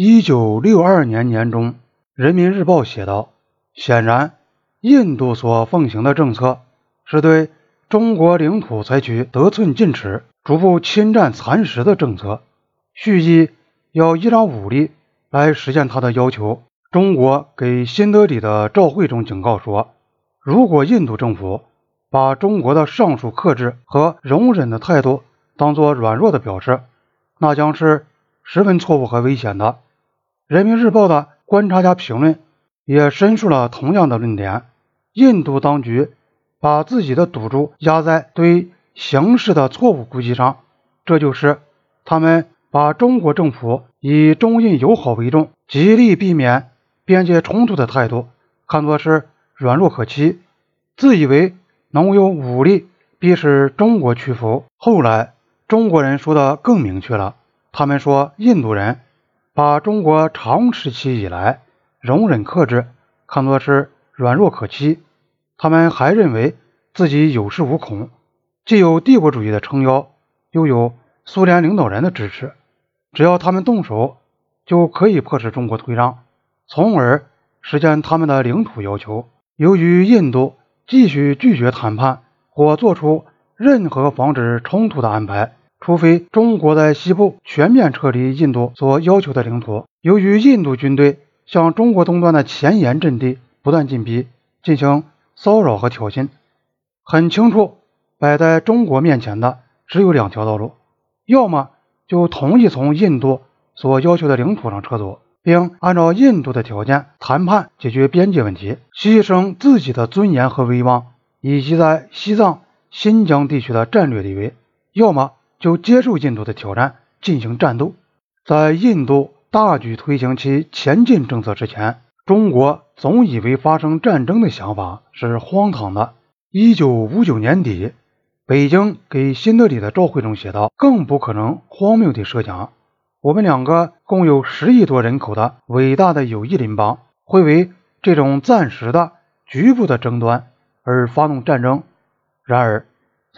一九六二年年中，《人民日报》写道：“显然，印度所奉行的政策是对中国领土采取得寸进尺、逐步侵占蚕食的政策，蓄意要依仗武力来实现他的要求。”中国给新德里的照会中警告说：“如果印度政府把中国的上述克制和容忍的态度当作软弱的表示，那将是十分错误和危险的。”人民日报的观察家评论也申述了同样的论点：印度当局把自己的赌注压在对形势的错误估计上，这就是他们把中国政府以中印友好为重，极力避免边界冲突的态度看作是软弱可欺，自以为能用武力逼使中国屈服。后来中国人说的更明确了，他们说印度人。把中国长时期以来容忍克制看作是软弱可欺，他们还认为自己有恃无恐，既有帝国主义的撑腰，又有苏联领导人的支持，只要他们动手，就可以迫使中国退让，从而实现他们的领土要求。由于印度继续拒绝谈判或做出任何防止冲突的安排。除非中国在西部全面撤离印度所要求的领土，由于印度军队向中国东端的前沿阵地不断进逼，进行骚扰和挑衅，很清楚，摆在中国面前的只有两条道路：要么就同意从印度所要求的领土上撤走，并按照印度的条件谈判解决边界问题，牺牲自己的尊严和威望，以及在西藏、新疆地区的战略地位；要么。就接受印度的挑战进行战斗。在印度大举推行其前进政策之前，中国总以为发生战争的想法是荒唐的。一九五九年底，北京给新德里的照会中写道：“更不可能荒谬地设想，我们两个共有十亿多人口的伟大的友谊邻邦会为这种暂时的局部的争端而发动战争。”然而。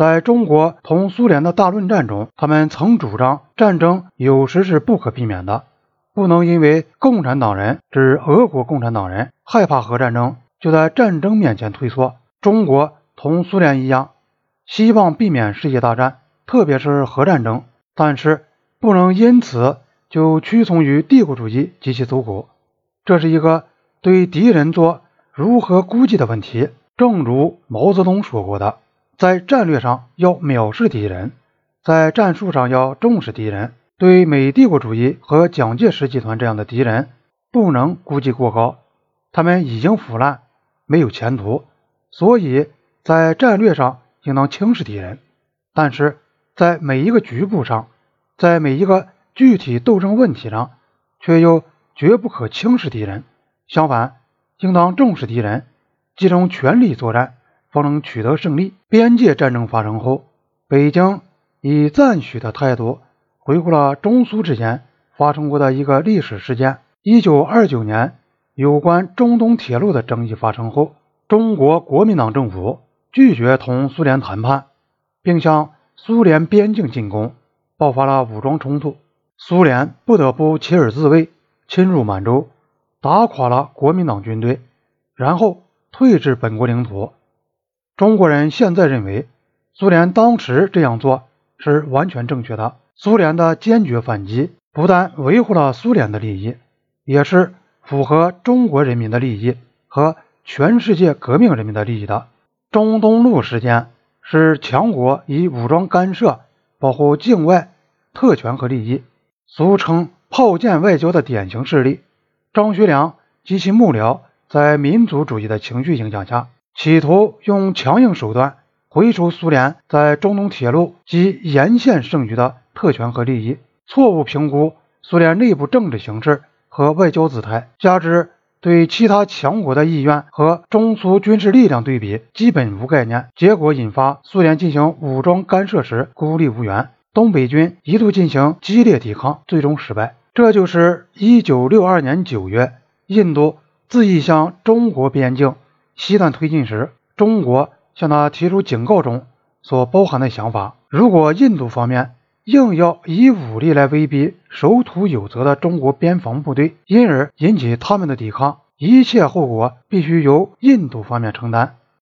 在中国同苏联的大论战中，他们曾主张战争有时是不可避免的，不能因为共产党人指俄国共产党人害怕核战争，就在战争面前退缩。中国同苏联一样，希望避免世界大战，特别是核战争，但是不能因此就屈从于帝国主义及其祖国。这是一个对敌人做如何估计的问题。正如毛泽东说过的。在战略上要藐视敌人，在战术上要重视敌人。对美帝国主义和蒋介石集团这样的敌人，不能估计过高。他们已经腐烂，没有前途，所以在战略上应当轻视敌人。但是在每一个局部上，在每一个具体斗争问题上，却又绝不可轻视敌人。相反，应当重视敌人，集中全力作战。方能取得胜利。边界战争发生后，北京以赞许的态度回顾了中苏之间发生过的一个历史事件。一九二九年，有关中东铁路的争议发生后，中国国民党政府拒绝同苏联谈判，并向苏联边境进攻，爆发了武装冲突。苏联不得不起而自卫，侵入满洲，打垮了国民党军队，然后退至本国领土。中国人现在认为，苏联当时这样做是完全正确的。苏联的坚决反击不但维护了苏联的利益，也是符合中国人民的利益和全世界革命人民的利益的。中东路事件是强国以武装干涉保护境外特权和利益，俗称炮舰外交的典型事例。张学良及其幕僚在民族主义的情绪影响下。企图用强硬手段回收苏联在中东铁路及沿线剩余的特权和利益，错误评估苏联内部政治形势和外交姿态，加之对其他强国的意愿和中苏军事力量对比基本无概念，结果引发苏联进行武装干涉时孤立无援。东北军一度进行激烈抵抗，最终失败。这就是1962年9月，印度自意向中国边境。西段推进时，中国向他提出警告中所包含的想法：如果印度方面硬要以武力来威逼守土有责的中国边防部队，因而引起他们的抵抗，一切后果必须由印度方面承担。